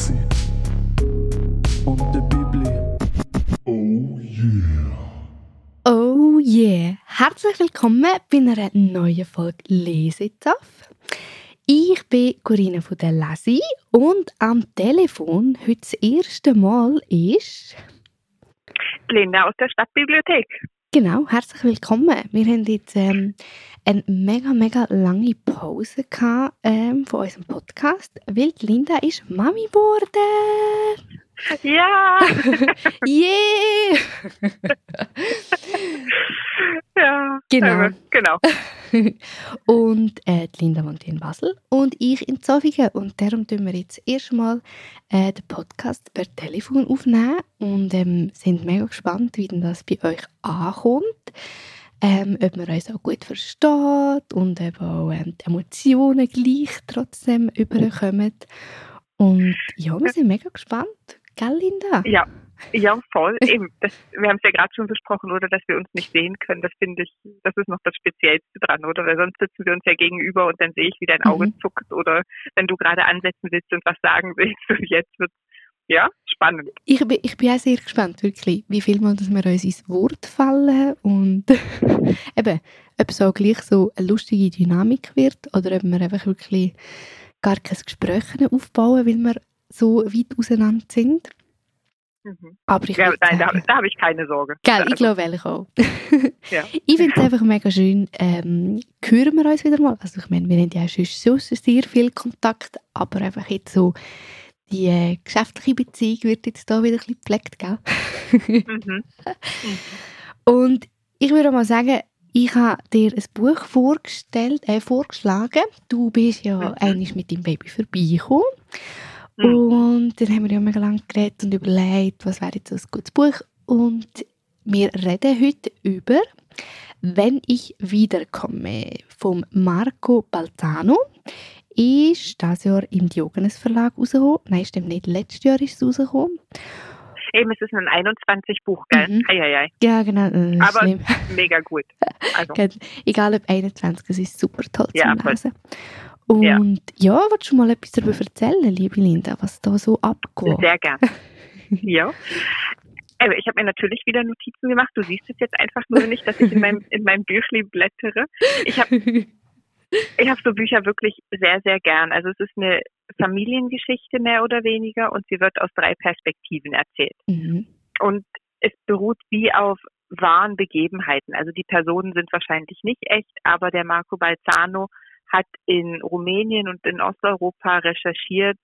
Lassi und der Bibli. Oh yeah. Oh yeah! Herzlich willkommen bei einer neuen Folge Lesetaf. Ich bin Corinna von der Lesi und am Telefon heute das erste Mal ist. Linda aus der Stadtbibliothek. Genau, herzlich willkommen. Wir haben jetzt ähm, eine mega, mega lange Pause gehabt, ähm, von unserem Podcast, weil Linda ist Mami geworden. Ja, Yeah! ja. Genau. äh, genau. und äh, die Linda wohnt in Basel und ich in Zofingen. Und darum tun wir jetzt erstmal äh, den Podcast per Telefon aufnehmen und ähm, sind mega gespannt, wie denn das bei euch ankommt. Ähm, ob man uns auch gut versteht und eben auch ähm, die Emotionen gleich trotzdem überkommen. Und ja, wir sind mega gespannt. Gell, Linda? Ja. Ja, voll. Eben. Das, wir haben es ja gerade schon besprochen, oder, dass wir uns nicht sehen können. Das finde ich, das ist noch das Speziellste dran, oder? Weil sonst sitzen wir uns ja gegenüber und dann sehe ich, wie dein Auge Mhm. zuckt oder wenn du gerade ansetzen willst und was sagen willst. Und jetzt wird ja spannend. Ich bin, ich bin auch sehr gespannt, wirklich, wie viel Mal dass wir uns ins Wort fallen und eben, ob es auch gleich so eine lustige Dynamik wird oder ob wir einfach wirklich gar kein Gespräch aufbauen, weil wir so weit auseinander sind. Mhm. Aber ich Ja, nein, da, sagen, da habe ich keine Sorge. Gell, ich Also, glaube ehrlich auch. Ja. Ich finde es einfach mega schön. Ähm, hören wir uns wieder mal. Also ich meine, wir haben ja schon so sehr viel Kontakt, aber einfach jetzt so die äh, geschäftliche Beziehung wird jetzt da wieder ein bisschen gepflegt, gell? Mhm. Und ich würde mal sagen, ich habe dir ein Buch vorgestellt, äh, vorgeschlagen. Du bist ja Mhm. eigentlich mit deinem Baby vorbeigekommen. Mhm. Und dann haben wir ja mega lange geredet und überlegt, was wäre jetzt so ein gutes Buch. Und wir reden heute über «Wenn ich wiederkomme» vom Marco Balzano. Ist dieses Jahr im Diogenes Verlag rausgekommen. Nein, stimmt nicht. Letztes Jahr ist es rausgekommen. Eben, es ist ein 21-Buch, gell? Mhm. Ja, genau. äh, Aber- schlimm. Mega gut. Also, Egal ob 21, es ist super toll Ja, voll. Lesen. Und Ja. ja, willst du mal etwas darüber erzählen, liebe Linda, was da so abgeht? Sehr gern. ja. Also ich habe mir natürlich wieder Notizen gemacht. Du siehst es jetzt einfach nur nicht, dass ich in meinem, in meinem Büchli blättere. Ich habe ich hab so Bücher wirklich sehr, sehr gern. Also es ist eine Familiengeschichte mehr oder weniger und sie wird aus drei Perspektiven erzählt. mhm. Und es beruht wie auf wahren Begebenheiten. Also die Personen sind wahrscheinlich nicht echt, aber der Marco Balzano hat in Rumänien und in Osteuropa recherchiert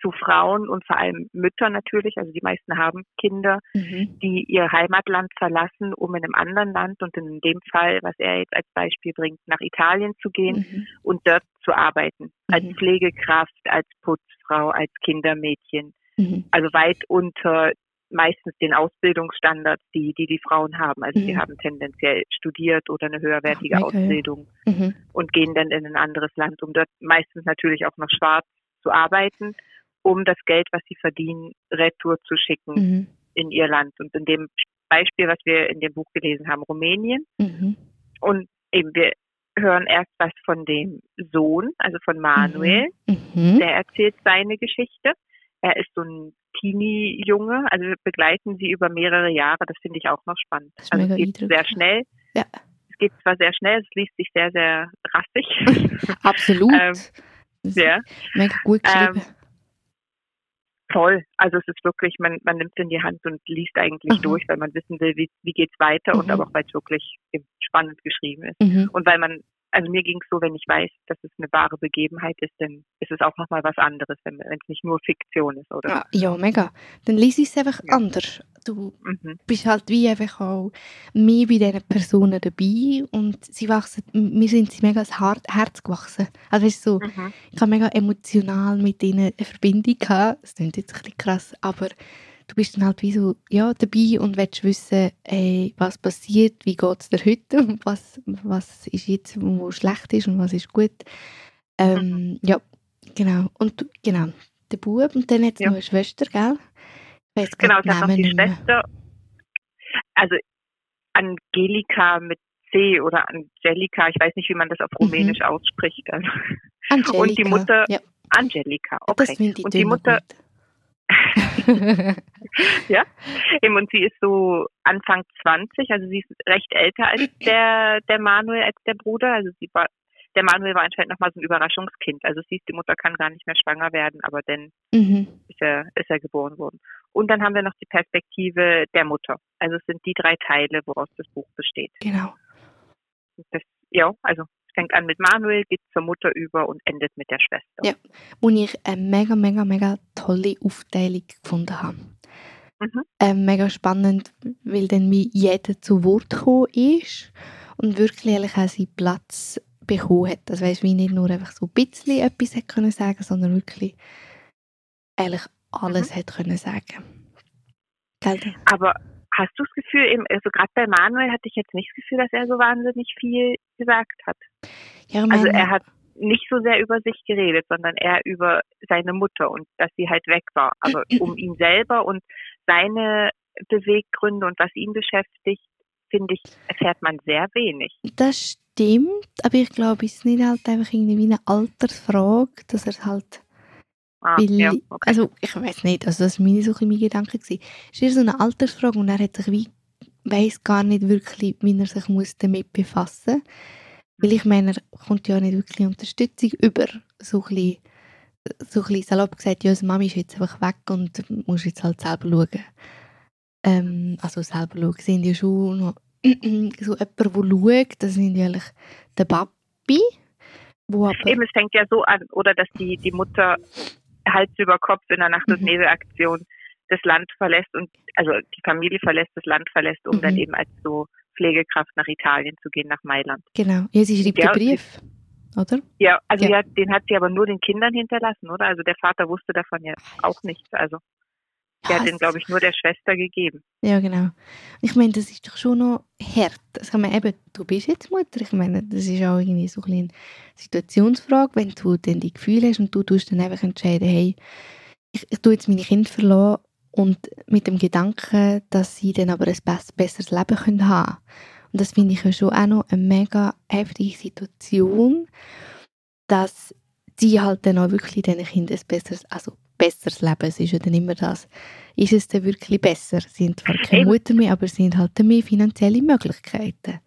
zu Frauen und vor allem Müttern natürlich, also die meisten haben Kinder, Mhm. die ihr Heimatland verlassen, um in einem anderen Land und in dem Fall, was er jetzt als Beispiel bringt, nach Italien zu gehen Mhm. und dort zu arbeiten. Als Mhm. Pflegekraft, als Putzfrau, als Kindermädchen Mhm. also weit unter meistens den Ausbildungsstandards, die die, die Frauen haben. Also die Mhm. haben tendenziell studiert oder eine höherwertige Ach. Ausbildung Mhm. und gehen dann in ein anderes Land, um dort meistens natürlich auch noch schwarz zu arbeiten, um das Geld, was sie verdienen, retour zu schicken Mhm. in ihr Land. Und in dem Beispiel, was wir in dem Buch gelesen haben, Rumänien. Mhm. Und eben wir hören erst was von dem Sohn, also von Manuel, Mhm. der erzählt seine Geschichte. Er ist so ein Teenie-Junge, also wir begleiten sie über mehrere Jahre. Das finde ich auch noch spannend. Also es geht sehr schnell. Ja. Es geht zwar sehr schnell, es liest sich sehr, sehr rassig. Absolut. Ähm, ja, Mega gut geschrieben. toll. Also es ist wirklich, man, man nimmt es in die Hand und liest eigentlich Mhm. durch, weil man wissen will, wie, wie geht's weiter und Mhm. aber auch, weil es wirklich spannend geschrieben ist. mhm. Und weil man, also mir ging es so, wenn ich weiß, dass es eine wahre Begebenheit ist, dann ist es auch nochmal was anderes, wenn es nicht nur Fiktion ist, oder? ja, ja, mega. Dann liest es einfach Ja. anders. Du Mhm. bist halt wie einfach auch mehr bei diesen Personen dabei und sie wachsen, mir sind sie mega Hart- Herz gewachsen. Also weißt du, so, Mhm. ich habe mega emotional mit ihnen eine Verbindung gehabt. Das klingt jetzt ein bisschen krass, aber du bist dann halt wie so ja, dabei und willst wissen, ey, was passiert, wie geht es dir heute und was, was ist jetzt, wo schlecht ist und was ist gut. Ähm, Ja, genau. Und du- genau, der Bub und dann jetzt Ja. noch eine Schwester, gell? Weiss Genau, es hat noch die. Schwester. Also Angelika mit C oder Angelika, ich weiß nicht, wie man das auf Mhm. Rumänisch ausspricht. Also. Angelika. Und die Mutter- Ja. Angelika, okay. Und die Mutter, ja, und sie ist so Anfang 20, also sie ist recht älter als der, der Manuel, als der Bruder. Also sie war, der Manuel war anscheinend nochmal so ein Überraschungskind. Also sie ist, die Mutter kann gar nicht mehr schwanger werden, aber dann mhm. ist er, ist er geboren worden. Und dann haben wir noch die Perspektive der Mutter. Also es sind die drei Teile, woraus das Buch besteht. Genau. Das, ja, also es fängt an mit Manuel, geht zur Mutter über und endet mit der Schwester. Ja, wo ich eine mega, mega, mega tolle Aufteilung gefunden habe. Mhm. Ähm, mega spannend, weil dann wie jeder zu Wort gekommen ist und wirklich ehrlich auch seinen Platz bekommen hat. Das weißt wie nicht nur einfach so ein bisschen etwas hat können sagen, sondern wirklich eigentlich alles hat können sagen. Gell? Aber hast du das Gefühl, eben, also gerade bei Manuel hatte ich jetzt nicht das Gefühl, dass er so wahnsinnig viel gesagt hat. Ja, Also er hat nicht so sehr über sich geredet, sondern eher über seine Mutter und dass sie halt weg war. Aber um ihn selber und seine Beweggründe und was ihn beschäftigt, finde ich, erfährt man sehr wenig. das stimmt, aber ich glaube, es ist nicht halt einfach irgendwie wie eine Altersfrage, dass er halt Ah, ja, okay. Also ich weiß nicht, also das war meine, so ein mein Gedanke. Es ist eher so eine Altersfrage und er hat sich wie, weiss gar nicht wirklich, wie er sich muss damit befassen Weil ich meine, er kommt ja nicht wirklich Unterstützung über. So ein bisschen, so ein bisschen salopp gesagt, ja, Mami ist jetzt einfach weg und muss jetzt halt selber schauen. Ähm, also selber schauen, sind ja schon noch so jemand, der schaut, das sind ja eigentlich der Papi, wo aber... Eben, es fängt ja so an, oder dass die, die Mutter Hals über Kopf in der Nacht- und Mhm. Nebelaktion das Land verlässt und also die Familie verlässt, das Land verlässt, um dann Mhm. eben als so Pflegekraft nach Italien zu gehen, nach Mailand. Genau, ja, sie schreibt Ja, den Brief, oder? Ja, also Ja. ja. den hat sie aber nur den Kindern hinterlassen, oder? Also der Vater wusste davon ja auch nichts. Also der hat den, glaube ich, nur der Schwester gegeben. Ja, genau. Ich meine, das ist doch schon noch hart. Das kann man eben, du bist jetzt Mutter. Ich meine, das ist auch irgendwie so ein eine Situationsfrage, wenn du dann die Gefühle hast und du tust dann einfach entscheiden, hey, ich, ich tue jetzt meine Kinder verlassen und mit dem Gedanken, dass sie dann aber ein bess- besseres Leben können haben Und das finde ich ja schon auch noch eine mega heftige Situation, dass sie halt dann auch wirklich diesen Kindern ein besseres, also besseres Leben, es ist ja dann immer das, ist es dann wirklich besser? Sie sind zwar keine Eben. Mutter mehr, aber sie sind halt mehr finanzielle Möglichkeiten.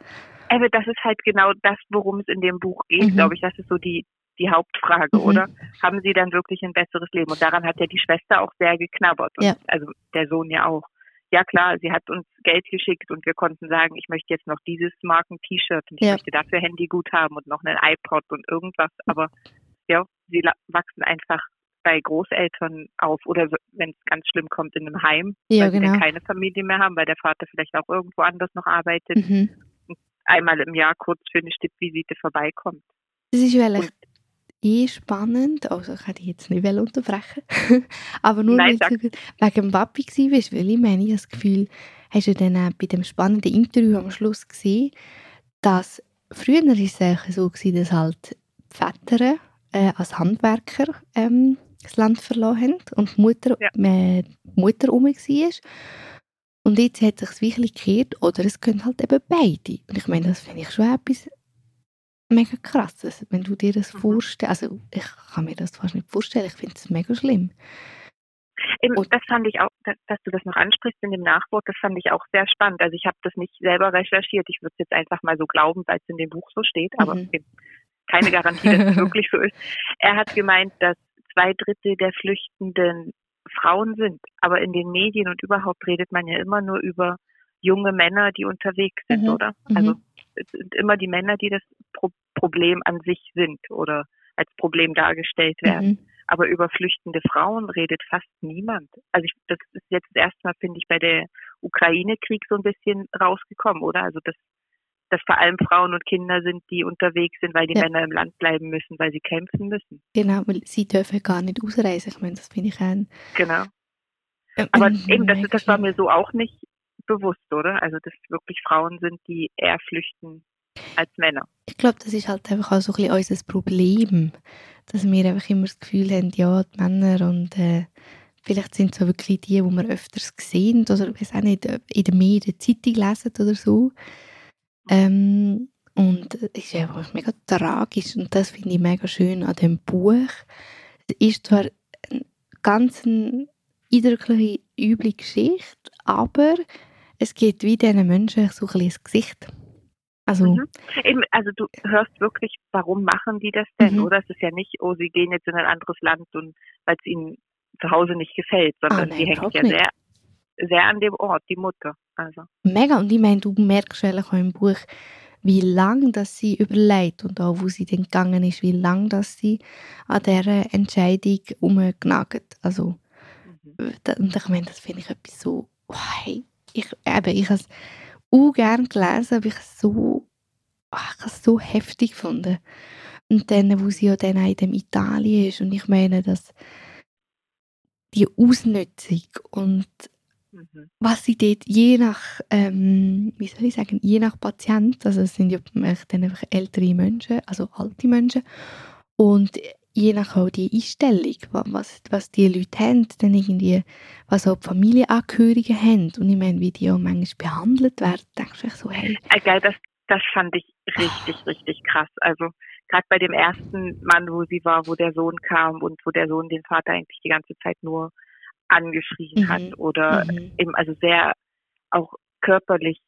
Aber das ist halt genau das, worum es in dem Buch geht, Mhm. glaube ich. Das ist so die, die Hauptfrage, Mhm. oder? Haben sie dann wirklich ein besseres Leben? Und daran hat ja die Schwester auch sehr geknabbert. Und Ja. Also der Sohn ja auch. Ja klar, sie hat uns Geld geschickt und wir konnten sagen, ich möchte jetzt noch dieses Marken-T-Shirt und ich Ja. möchte dafür Handygut haben und noch einen iPod und irgendwas. Aber ja, sie wachsen einfach bei Großeltern auf oder wenn es ganz schlimm kommt in einem Heim, Ja, weil sie genau. dann keine Familie mehr haben, weil der Vater vielleicht auch irgendwo anders noch arbeitet, Mhm. einmal im Jahr kurz für eine Stippvisite vorbeikommt. Eigentlich Und- eh spannend, also ich hätte jetzt nicht unterbrechen aber nur Nein, weil du wegen dem Papi bist, weil ich meine, ich habe das Gefühl, hast du dann auch bei dem spannenden Interview am Schluss gesehen, dass früher ist es eigentlich so gewesen, dass halt die Väter äh, als Handwerker ähm, das Land verloren haben und die Mutter, Ja. äh, die Mutter rum war. Und jetzt hat sich wirklich gekehrt, oder es können halt eben beide. Und ich meine, das finde ich schon etwas mega krasses, wenn du dir das Mhm. vorstellst. Also ich kann mir das fast nicht vorstellen, ich finde es mega schlimm. Eben, Und- das fand ich auch, dass, du das noch ansprichst in dem Nachwort, das fand ich auch sehr spannend. Also ich habe das nicht selber recherchiert, ich würde es jetzt einfach mal so glauben, weil es in dem Buch so steht, aber Mhm. keine Garantie, dass es wirklich so ist. Er hat gemeint, dass zwei Drittel der Flüchtenden Frauen sind, aber in den Medien und überhaupt redet man ja immer nur über junge Männer, die unterwegs sind, Mhm. oder? Mhm. Also es sind immer die Männer, die das Pro Problem an sich sind oder als Problem dargestellt werden. Mhm. Aber über flüchtende Frauen redet fast niemand. Also ich, das ist jetzt das erste Mal, finde ich, bei der Ukraine-Krieg so ein bisschen rausgekommen, oder? Also dass, dass vor allem Frauen und Kinder sind, die unterwegs sind, weil die Ja. Männer im Land bleiben müssen, weil sie kämpfen müssen. Genau, weil sie dürfen gar nicht ausreisen. Ich meine, das finde ich ein... Genau. Aber eben, das, das war mir so auch nicht bewusst, oder? Also dass wirklich Frauen sind, die eher flüchten als Männer. Ich glaube, das ist halt einfach auch so ein bisschen unser Problem, dass wir einfach immer das Gefühl haben, ja, die Männer und äh, vielleicht sind es so wirklich die, die wir öfters sehen oder ich weiß auch nicht, in der Medien, Zeitung lesen oder so. Ähm, und es ist einfach mega tragisch und das finde ich mega schön an dem Buch. ist zwar eine ganz eindrückliche, üble Geschichte, aber es geht wie diesen Menschen so ein bisschen ins Gesicht. Also, Mhm. Eben, also du hörst wirklich, warum machen die das denn, Mhm. oder? Es ist ja nicht, oh, sie gehen jetzt in ein anderes Land und weil es ihnen zu Hause nicht gefällt, sondern Ah, sie hängt ja nicht. sehr, sehr an dem Ort, die Mutter. Also. mega. Und ich meine, du merkst eigentlich auch im Buch, wie lange dass sie überlegt und auch wo sie dann gegangen ist, wie lange dass sie an dieser Entscheidung umgenagelt. Also, Mhm. und ich meine, das finde ich etwas so, oh, hey, ich, eben, ich habe es auch gerne gelesen, aber ich so, ach, ich habe es so heftig gefunden. Und dann, wo sie ja dann auch in dem Italien ist und ich meine, dass die Ausnutzung und Mhm. was sie dort je nach, ähm, wie soll ich sagen, je nach Patient, also es sind ja dann einfach ältere Menschen, also alte Menschen, und je nach auch die Einstellung, wa- was, was die Leute haben, dann irgendwie, was auch die Familienangehörigen haben, und ich meine, wie die auch manchmal behandelt werden, denkst du so, hey, Äh, geil, das, das fand ich richtig, richtig krass. Also gerade bei dem ersten Mann, wo sie war, wo der Sohn kam und wo der Sohn den Vater eigentlich die ganze Zeit nur angeschrien Mhm. hat oder mhm. eben also sehr auch körperlich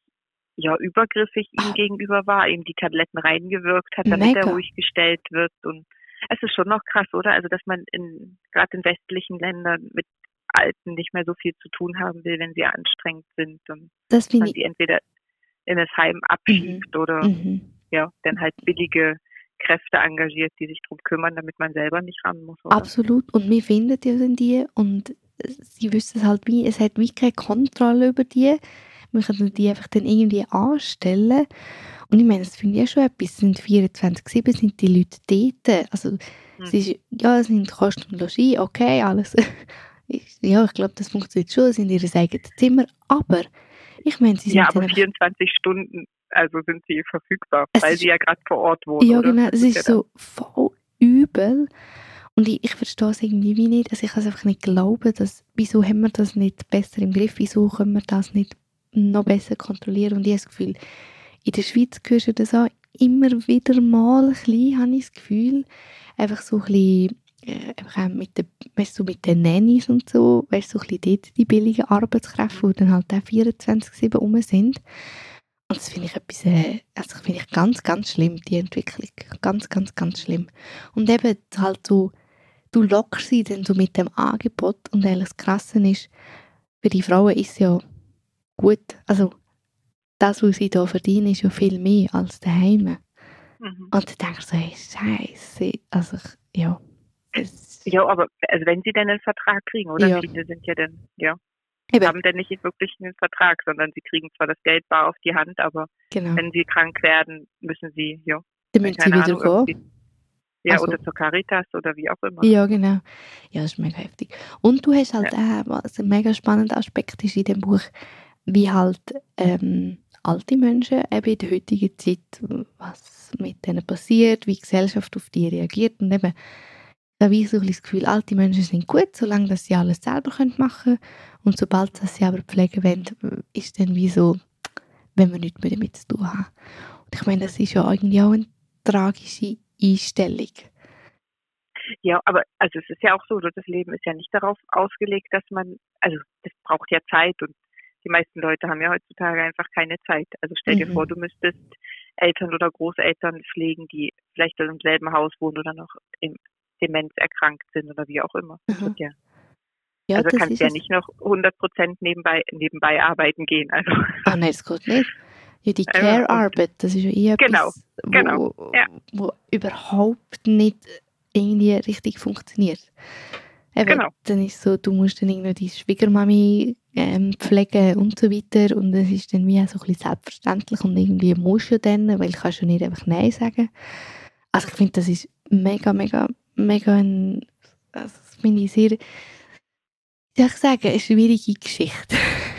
ja übergriffig ihm Ah. gegenüber war, ihm die Tabletten reingewirkt hat, damit Mega. er ruhig gestellt wird und es ist schon noch krass, oder? Also dass man in gerade in westlichen Ländern mit Alten nicht mehr so viel zu tun haben will, wenn sie anstrengend sind und das man sie entweder in das Heim abschiebt oder mhm. ja, dann halt billige Kräfte engagiert, die sich drum kümmern, damit man selber nicht ran muss. Oder? Absolut. Und wir finden ja dann die und sie wissen es halt wie, es hat wie keine Kontrolle über die. Wir können die einfach dann irgendwie anstellen. Und ich meine, das finde ich ja schon etwas. Es sind 24-7 sind die Leute dort. Also, es Hm. ist, ja, es sind Kosten und Logis, okay, alles. Ich- ja, ich glaube, das funktioniert schon. Es sind ihre eigenen Zimmer. Aber, ich meine, sie sind Ja, aber einfach 24 Stunden, also sind sie verfügbar, Es weil ist- sie ja gerade vor Ort wohnen. Ja, genau. Das Es ist ja so voll übel. Und ich, ich verstehe es irgendwie wie nicht. Also ich kann es einfach nicht glauben, dass, wieso haben wir das nicht besser im Griff? Wieso können wir das nicht noch besser kontrollieren? Und ich habe das Gefühl, in der Schweiz hörst du das auch immer wieder mal ein bisschen, habe ich das Gefühl. Einfach so ein bisschen, äh, mit den, weißt du, mit den Nannies und so, weißt du, so ein bisschen dort die billigen Arbeitskräfte, die dann halt auch 24-7 rum sind. Und das finde ich etwas, äh, also finde ich ganz, ganz schlimm, die Entwicklung. Ganz, ganz, ganz schlimm. Und eben halt so, du lockst sie dann so mit dem Angebot und eigentlich das Krasse ist, für die Frauen ist es ja gut, also das, was sie da verdienen, ist ja viel mehr als daheim. Mhm. Und dann denkst du so, hey, scheiße, also ich- ja. Es, Ja, aber also wenn sie denn einen Vertrag kriegen, oder? Ja. Viele sind ja dann, ja, eben, haben dann nicht wirklich einen Vertrag, sondern sie kriegen zwar das Geld bar auf die Hand, aber genau. wenn sie krank werden, müssen sie, ja, Dann müssen sie wieder Ahnung, ja, Also- oder zur Caritas oder wie auch immer. Ja, genau. Ja, das ist mega heftig. Und du hast halt auch, was ein mega spannender Aspekt ist in dem Buch, wie halt ähm, alte Menschen eben in der heutigen Zeit, was mit denen passiert, wie die Gesellschaft auf die reagiert und eben, da habe ich so ein das Gefühl, alte Menschen sind gut, solange dass sie alles selber können machen und sobald dass sie aber pflegen wollen, ist dann wie so, wenn wir nichts mehr damit zu tun haben. Und ich meine, das ist ja irgendwie auch eine tragische Einstellung. Ja, aber also es ist ja auch so, das Leben ist ja nicht darauf ausgelegt, dass man, also das braucht ja Zeit und die meisten Leute haben ja heutzutage einfach keine Zeit. Also stell dir Mhm. vor, du müsstest Eltern oder Großeltern pflegen, die vielleicht im selben Haus wohnen oder noch im Demenz erkrankt sind oder wie auch immer. Wird ja, Ja, also kannst ist ja nicht noch 100 Prozent nebenbei, nebenbei arbeiten gehen. Also Ah nein, das geht nicht. Ja, die und- Care-Arbeit, das ist ja eher Genau, etwas, wo, genau, ja. wo überhaupt nicht irgendwie richtig funktioniert. Eben, Genau. Dann ist so, du musst dann irgendwie die Schwiegermami ähm, pflegen und so weiter und es ist dann wie auch so ein bisschen selbstverständlich und irgendwie musst du dann, weil du kannst ja nicht einfach Nein sagen. Also ich finde, das ist mega, mega, mega ein, also das finde ich sehr, soll ich sagen, eine schwierige Geschichte.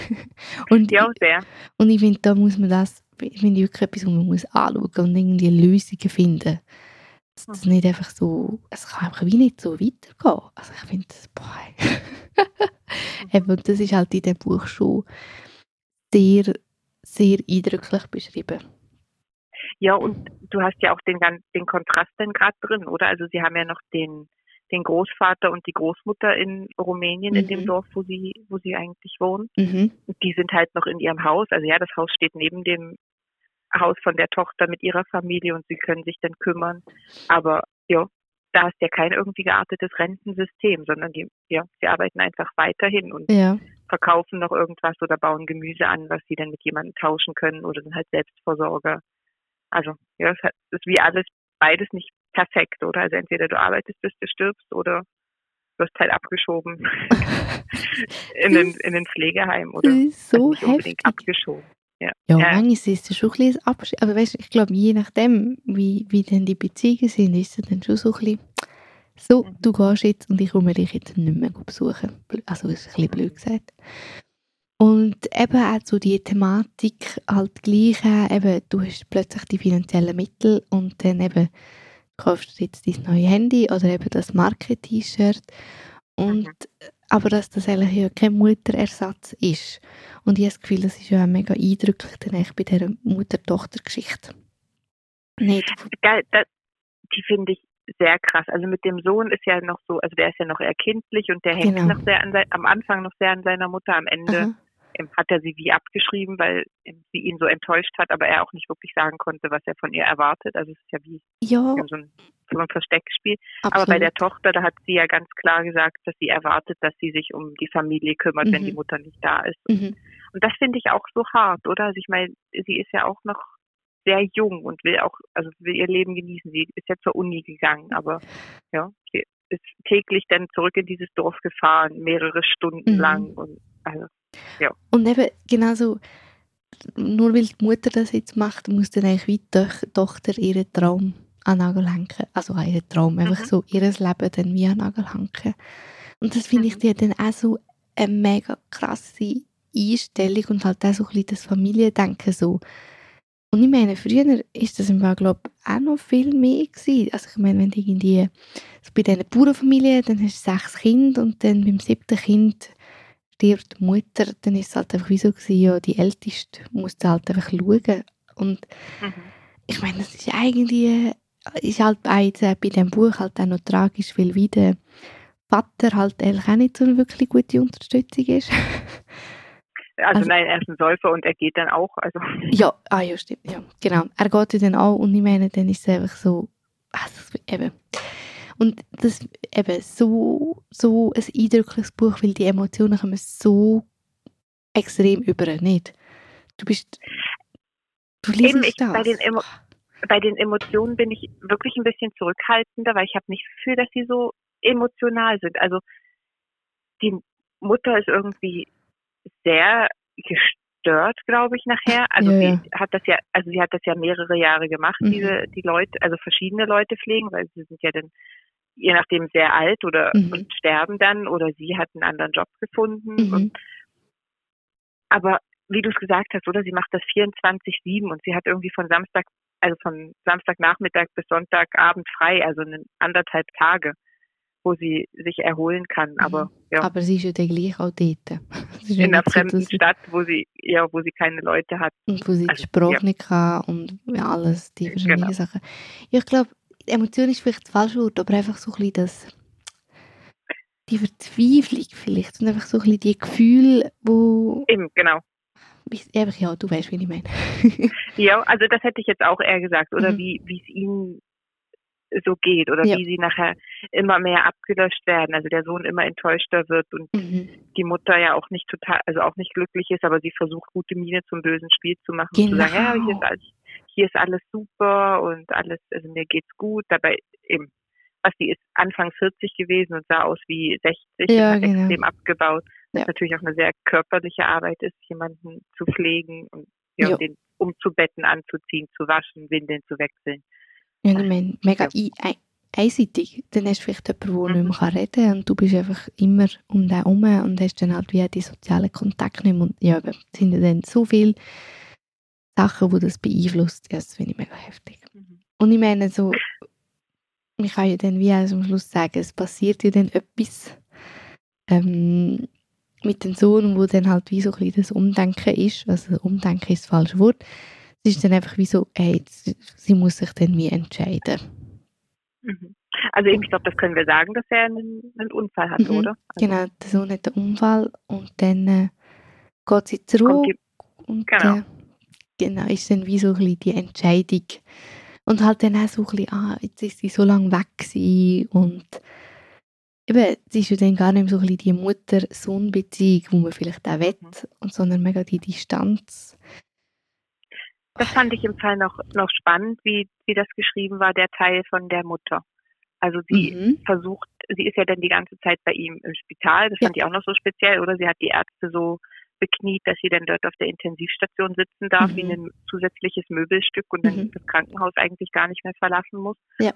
und ja, sehr. und ich finde, da muss man das, ich finde wirklich etwas, was man muss anschauen und irgendwie Lösungen finden. Dass das nicht einfach so, es kann einfach wie nicht so weitergehen. Also ich finde das, boah. Eben, das ist halt in dem Buch schon sehr, sehr eindrücklich beschrieben. Ja, und du hast ja auch den, den Kontrast dann gerade drin, oder? Also sie haben ja noch den, den Großvater und die Großmutter in Rumänien, in dem Mhm. Dorf, wo sie, wo sie eigentlich wohnen. Mhm. Die sind halt noch in ihrem Haus. Also ja, das Haus steht neben dem Haus von der Tochter mit ihrer Familie und sie können sich dann kümmern. Aber ja, da ist ja kein irgendwie geartetes Rentensystem, sondern die, ja, sie arbeiten einfach weiterhin und Ja. verkaufen noch irgendwas oder bauen Gemüse an, was sie dann mit jemandem tauschen können oder sind halt Selbstversorger. Also ja, es ist wie alles beides nicht perfekt, oder? Also entweder du arbeitest, bis du stirbst oder wirst halt abgeschoben in den, in den Pflegeheim oder so nicht unbedingt heftig. abgeschoben. Ja. Ja, Ja. manchmal ist es schon ein bisschen Abschied. Aber weißt, ich glaube, je nachdem, wie, wie dann die Beziehungen sind, ist es dann schon so ein bisschen, so, Mhm. du gehst jetzt und ich komme dich jetzt nicht mehr besuchen. Also, ist ein bisschen blöd gesagt. Und eben auch so die Thematik halt gleich, eben, du hast plötzlich die finanziellen Mittel und dann eben kaufst du jetzt dein neues Handy oder eben das Marke-T-Shirt. Und, Mhm. Aber dass das eigentlich ja kein Mutterersatz ist. Und ich habe das Gefühl, das ist ja auch mega eindrücklich dann bei dieser Mutter-Tochter-Geschichte. Nicht? Geil, das, die finde ich sehr krass. Also mit dem Sohn ist ja noch so, also der ist ja noch eher kindlich und der hängt Genau. noch sehr an sein, am Anfang noch sehr an seiner Mutter. Am Ende Aha. Hat er sie wie abgeschrieben, weil sie ihn so enttäuscht hat, aber er auch nicht wirklich sagen konnte, was er von ihr erwartet. Also es ist ja wie Ja, so ein, so ein Versteckspiel. absolut. Aber bei der Tochter, da hat sie ja ganz klar gesagt, dass sie erwartet, dass sie sich um die Familie kümmert, wenn Mhm. die Mutter nicht da ist. mhm. Und das finde ich auch so hart, oder? Also ich meine, sie ist ja auch noch sehr jung und will auch, also will ihr Leben genießen. Sie ist ja zur Uni gegangen, aber ja, sie ist täglich dann zurück in dieses Dorf gefahren, mehrere Stunden Mhm. lang und also Und eben genauso, nur weil die Mutter das jetzt macht, muss dann eigentlich wie die Toch- Tochter ihren Traum an den Nagel hängen. Also an ihren Traum, einfach Mhm. so ihr Leben dann wie an den Nagel hängen. Und das finde ich Mhm. die hat dann auch so eine mega krasse Einstellung und halt auch so ein bisschen das Familiendenken so. Und ich meine, früher ist das im Fall, glaube ich, auch noch viel mehr gewesen. Also ich meine, wenn du irgendwie, so bei diesen Bauernfamilien, dann hast du sechs Kinder und dann beim siebten Kind stirbt die Mutter, dann ist es halt einfach wie so gewesen, ja, die Älteste musste halt einfach schauen. Und mhm. ich meine, das ist eigentlich, ist halt äh, bei diesem Buch halt auch noch tragisch, weil wie der Vater halt eigentlich auch nicht so eine wirklich gute Unterstützung ist. also, Also- nein, er ist ein Säufer und er geht dann auch. Also ja, ah ja, stimmt, ja, genau. Er geht dann auch und ich meine, dann ist es einfach so, also eben. Und das eben so, so ein eindrückliches Buch, weil die Emotionen kommen so extrem über, nicht? Du bist, du liest Eben, ich- das. bei den Emo- bei den Emotionen bin ich wirklich ein bisschen zurückhaltender, weil ich habe nicht das Gefühl, dass sie so emotional sind. Also die Mutter ist irgendwie sehr gestört, glaube ich, nachher. Also Ja, sie hat das ja, also sie hat das ja mehrere Jahre gemacht, Mhm. diese die Leute, also verschiedene Leute pflegen, weil sie sind ja dann je nachdem sehr alt oder Mhm. und sterben dann oder sie hat einen anderen Job gefunden Mhm. und aber wie du es gesagt hast, oder? Sie macht das 24-7 und sie hat irgendwie von Samstag, also von Samstagnachmittag bis Sonntagabend frei, also eine anderthalb Tage, wo sie sich erholen kann. Aber ja, Aber sie ist ja dann gleich auch dort. In einer so, fremden sie- Stadt, wo sie, ja, wo sie keine Leute hat. Und wo sie die Also, Sprache ja. nicht kann und alles, die verschiedenen Genau. Sachen. Ich glaube, Emotion ist vielleicht das falsche Wort, aber einfach so ein bisschen das, die Verzweiflung vielleicht und einfach so ein bisschen die Gefühle, wo, Eben, genau. einfach, ja, du weißt, wie ich meine. Ja, also das hätte ich jetzt auch eher gesagt, oder Mhm. wie, wie es ihnen so geht oder Ja. wie sie nachher immer mehr abgelöscht werden. Also der Sohn immer enttäuschter wird und mhm. die Mutter ja auch nicht total, also auch nicht glücklich ist, aber sie versucht gute Miene zum bösen Spiel zu machen und zu sagen, ja, hier Genau. ist alles, hier ist alles super und alles, also mir geht's gut. Dabei eben, was sie ist Anfang 40 gewesen und sah aus wie 60 Ja, und hat genau. extrem abgebaut. Ja. Was natürlich auch eine sehr körperliche Arbeit ist, jemanden zu pflegen und ja, den umzubetten, anzuziehen, zu waschen, Windeln zu wechseln. Ja, ich meine, mega Ja. ein, ein, einseitig. Dann hast du vielleicht jemanden, der Mhm. nicht mehr reden kann und du bist einfach immer um den herum und hast dann halt wie die sozialen Kontakte nicht mehr. Und ja, sind dann so viele Sachen, die das beeinflusst. Das finde ich mega heftig. Und ich meine, so, ich kann ja dann wie auch am Schluss sagen, es passiert ja dann etwas ähm, mit dem Sohn, wo dann halt wie so ein bisschen das Umdenken ist. Also Umdenken ist das falsche Wort. Es ist dann einfach wie so, hey, sie- muss sich dann wie entscheiden. Mhm. Also ich glaube, das können wir sagen, dass er einen, einen Unfall hat, Mhm, oder? Also Genau, der Sohn hat einen Unfall und dann äh, geht sie zurück die, und Genau. äh, genau, ist dann wie so ein bisschen die Entscheidung. Und halt dann auch so ein bisschen, ah, jetzt ist sie so lange weg gewesen und eben, es ist ja dann gar nicht so ein bisschen die Mutter-Sohn-Beziehung, die man vielleicht auch will, Mhm. und sondern mega die Distanz. das fand ich im Fall noch, noch spannend, wie, wie das geschrieben war, der Teil von der Mutter. Also sie Mhm. versucht, sie ist ja dann die ganze Zeit bei ihm im Spital, das Ja. fand ich auch noch so speziell, oder? Sie hat die Ärzte so bekniet, dass sie dann dort auf der Intensivstation sitzen darf, wie Mhm. ein zusätzliches Möbelstück und dann Mhm. das Krankenhaus eigentlich gar nicht mehr verlassen muss. Ja.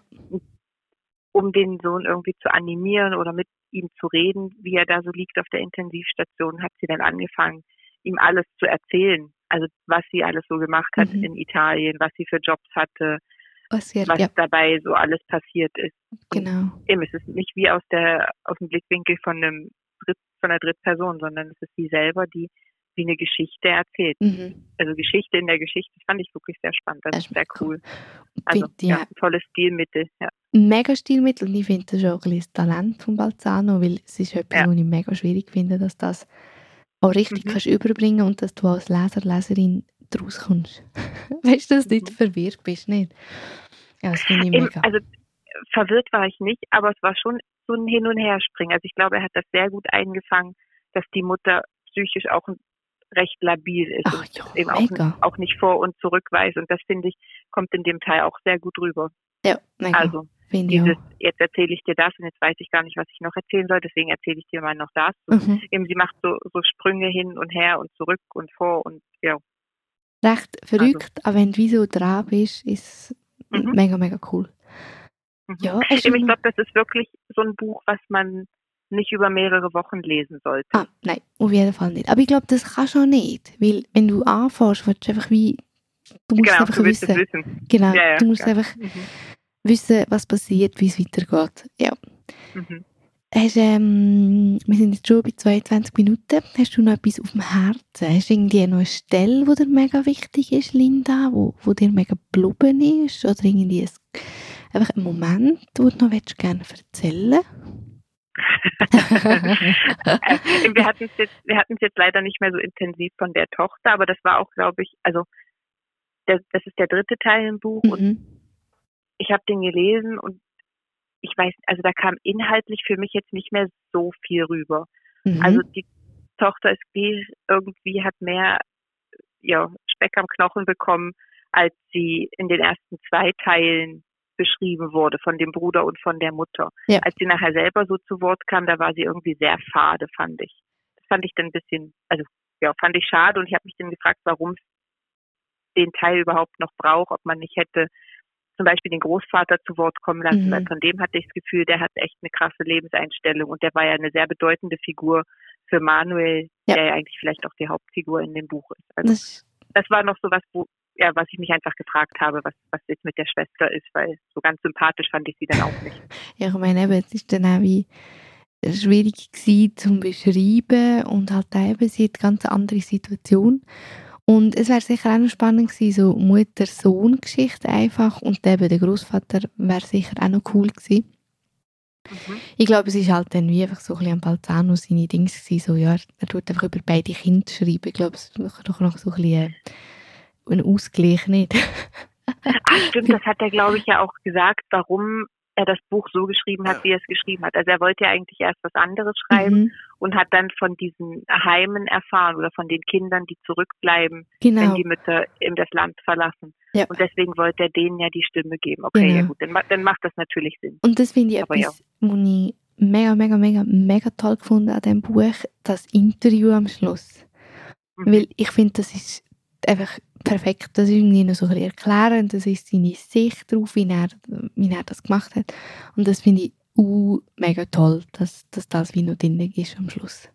Um den Sohn irgendwie zu animieren oder mit ihm zu reden, wie er da so liegt auf der Intensivstation, hat sie dann angefangen, ihm alles zu erzählen. Also was sie alles so gemacht hat Mhm. in Italien, was sie für Jobs hatte, Was was ja, dabei so alles passiert ist. genau. Eben, es ist nicht wie aus der aus dem Blickwinkel von einem Dritt, von einer Drittperson, sondern es ist sie selber, die wie eine Geschichte erzählt. Mhm. Also Geschichte in der Geschichte, das fand ich wirklich sehr spannend. Das Das ist sehr cool. cool. Also Find, ja, ja, tolles Stilmittel. Ja. mega Stilmittel und ich finde, das ist auch ein bisschen Talent von Balzano, weil es ist etwas, Ja. was ich mega schwierig finde, dass das auch richtig Mhm. kannst überbringen und dass du als Leser, Leserin daraus kommst. weißt du, dass du nicht Mhm. verwirrt bist, nicht? Ja, das finde ich mega. also verwirrt war ich nicht, aber es war schon so ein Hin- und Herspringen. Also ich glaube, er hat das sehr gut eingefangen, dass die Mutter psychisch auch recht labil ist Ach und ja, eben auch, auch nicht vor und zurück weiß. Und das finde ich, kommt in dem Teil auch sehr gut rüber. Ja, mega. Also dieses, jetzt erzähle ich dir das und jetzt weiß ich gar nicht, was ich noch erzählen soll, deswegen erzähle ich dir mal noch das. Und Mhm. eben, sie macht so, so Sprünge hin und her und zurück und vor und ja. Recht verrückt, aber wenn du so dran bist, ist Mhm. mega, mega cool. Mhm. Ja, Eben, ich glaube, das ist wirklich so ein Buch, was man nicht über mehrere Wochen lesen sollte. Ah, nein, auf jeden Fall nicht. Aber ich glaube, das kannst du auch nicht. Weil, wenn du anfängst, willst du einfach wie. Du musst genau, einfach du willst es wissen. wissen. Genau, Ja, ja, du musst ja. einfach Mhm. wissen, was passiert, wie es weitergeht. Ja. Mhm. Hast, ähm, wir sind jetzt schon bei 22 Minuten. Hast du noch etwas auf dem Herzen? Hast du irgendwie noch eine Stelle, die dir mega wichtig ist, Linda, wo, wo dir mega geblieben ist? Oder irgendwie ein, einfach ein Moment, wo du noch willst, gerne erzählen Äh, wir hatten es jetzt, wir hatten es jetzt leider nicht mehr so intensiv von der Tochter, aber das war auch, glaube ich, also der, das ist der dritte Teil im Buch und mhm. ich habe den gelesen und ich weiß, also da kam inhaltlich für mich jetzt nicht mehr so viel rüber. Mhm. Also die Tochter ist wie irgendwie hat mehr ja, Speck am Knochen bekommen, als sie in den ersten zwei Teilen beschrieben wurde von dem Bruder und von der Mutter. Ja. Als sie nachher selber so zu Wort kam, da war sie irgendwie sehr fade, fand ich. Das fand ich dann ein bisschen, also ja, fand ich schade und ich habe mich dann gefragt, warum es den Teil überhaupt noch braucht, ob man nicht hätte zum Beispiel den Großvater zu Wort kommen lassen, Mhm. weil von dem hatte ich das Gefühl, der hat echt eine krasse Lebenseinstellung und der war ja eine sehr bedeutende Figur für Manuel, Ja. der ja eigentlich vielleicht auch die Hauptfigur in dem Buch ist. Also das, das war noch so was, wo, ja, was ich mich einfach gefragt habe, was, was jetzt mit der Schwester ist, weil so ganz sympathisch fand ich sie dann auch nicht. Ja, ich meine, eben, es ist dann auch wie schwierig gewesen zum Beschreiben und halt eben, sie hat eine ganz andere Situation. Und es wäre sicher auch noch spannend gewesen, so Mutter-Sohn-Geschichte einfach und eben der Großvater wäre sicher auch noch cool gewesen. Mhm. Ich glaube, es ist halt dann wie einfach so ein bisschen am Balzano seine Dings gewesen, so, ja, er tut einfach über beide Kinder schreiben. Ich glaube, es ist doch doch noch so ein bisschen ein Ausgleich, nicht? Ach stimmt, das hat er, glaube ich, ja auch gesagt, warum er das Buch so geschrieben hat, wie er es geschrieben hat. Also er wollte ja eigentlich erst was anderes schreiben Mhm. und hat dann von diesen Heimen erfahren oder von den Kindern, die zurückbleiben, Genau. wenn die Mütter eben das Land verlassen. Ja. Und deswegen wollte er denen ja die Stimme geben. Okay, ja Genau. gut, dann, dann macht das natürlich Sinn. Und das finde ich Aber etwas, was ich mega, mega, mega, mega toll gefunden an diesem Buch, das Interview am Schluss. Mhm. Weil ich finde, das ist einfach perfekt. Das ist irgendwie noch so ein bisschen erklärend, das ist seine Sicht darauf, wie er, wie er das gemacht hat. Und das finde ich uh, mega toll, dass, dass das wie noch drin ist am Schluss.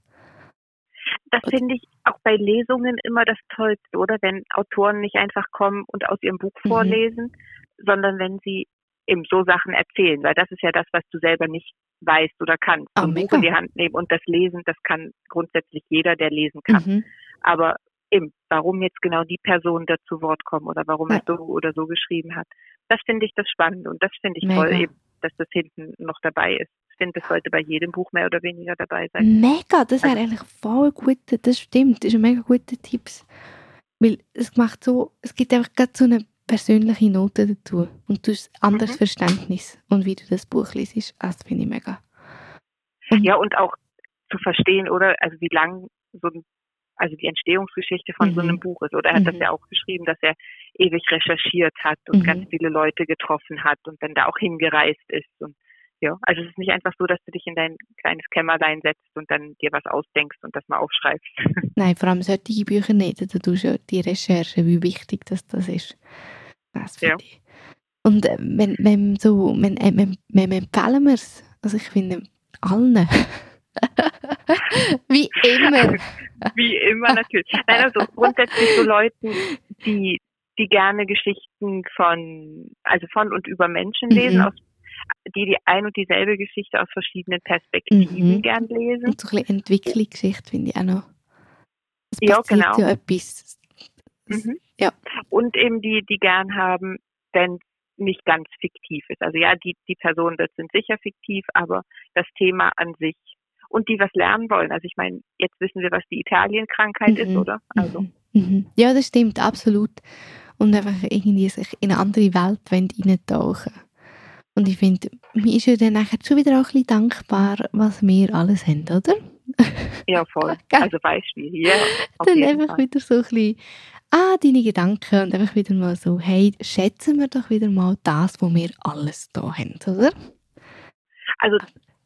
Das finde ich auch bei Lesungen immer das Tollste, oder? Wenn Autoren nicht einfach kommen und aus ihrem Buch Mhm. vorlesen, sondern wenn sie eben so Sachen erzählen, weil das ist ja das, was du selber nicht weißt oder kannst. Ah, Ein Buch in die Hand nehmen und das lesen, das kann grundsätzlich jeder, der lesen kann. Mhm. Aber eben, warum jetzt genau die Person da zu Wort kommt oder warum Ja. er so oder so geschrieben hat, das finde ich das Spannende und das finde ich Mega. toll. Eben dass das hinten noch dabei ist. Ich finde, das sollte bei jedem Buch mehr oder weniger dabei sein. Mega, das wäre Also- eigentlich voll gut, das stimmt, das ist ein mega guter Tipp. Weil es macht so, es gibt einfach gerade so eine persönliche Note dazu und du hast ein anderes Mhm. Verständnis und wie du das Buch liest, das finde ich mega. Ja, und auch zu verstehen, oder? Also wie lang so ein, also die Entstehungsgeschichte von so Mhm. einem Buch ist. Oder er hat das Mhm. ja auch geschrieben, dass er ewig recherchiert hat und Mhm. ganz viele Leute getroffen hat und dann da auch hingereist ist. Und ja, also es ist nicht einfach so, dass du dich in dein kleines Kämmerlein setzt und dann dir was ausdenkst und das mal aufschreibst. Nein, vor allem solche Bücher nicht, da tust du ja die Recherche, wie wichtig das, das ist. Das Ja. ich. Und äh, wenn, wenn so, wenn, äh, wenn, wenn empfehlen wir es, also ich finde, allen. wie immer. Wie immer natürlich. Nein, also grundsätzlich so Leuten, die, die gerne Geschichten von, also von und über Menschen lesen, Mhm. aus, die die ein und dieselbe Geschichte aus verschiedenen Perspektiven Mhm. gern lesen. Und so ein bisschen Entwicklungsgeschichte finde ich auch noch. Es Ja, genau. ja etwas. Mhm. Ja. Und eben die, die gern haben, wenn es nicht ganz fiktiv ist. Also ja, die, die Personen das sind sicher fiktiv, aber das Thema an sich und die was lernen wollen. Also ich meine, jetzt wissen wir, was die Italienkrankheit ist, Mhm. oder? Also Mhm. Mhm. Ja, das stimmt, absolut. Und einfach irgendwie sich in eine andere Welt wollen reintauchen Und ich finde, mir ist ja dann nachher schon wieder auch ein bisschen dankbar, was wir alles haben, oder? ja voll. Also Beispiel. Ja, dann einfach Fall. wieder so ein bisschen, ah, deine Gedanken und einfach wieder mal so, hey, schätzen wir doch wieder mal das, wo wir alles da haben, oder? Also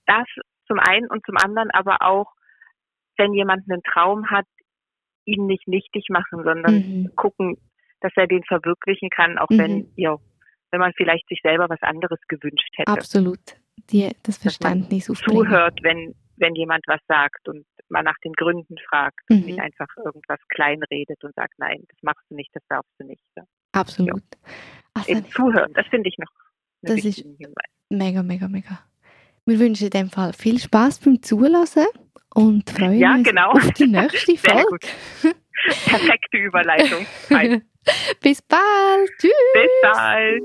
das zum einen und zum anderen aber auch, wenn jemand einen Traum hat, ihn nicht nichtig machen, sondern Mhm. gucken, dass er den verwirklichen kann, auch Mhm. wenn, ja, wenn man vielleicht sich selber was anderes gewünscht hätte. Absolut. Die, das Dass man Verständnis. Zuhört, wenn, wenn jemand was sagt und man nach den Gründen fragt und Mhm. nicht einfach irgendwas kleinredet und sagt, nein, das machst du nicht, das darfst du nicht. Ja. Absolut. Also, Eben zuhören, das finde ich noch Das ist- Hinweis. mega, mega, mega. Wir wünschen in dem Fall viel Spaß beim Zulassen und freuen Ja, uns genau. auf die nächste Folge. Perfekte Überleitung. Bis Bis bald. Tschüss. bald.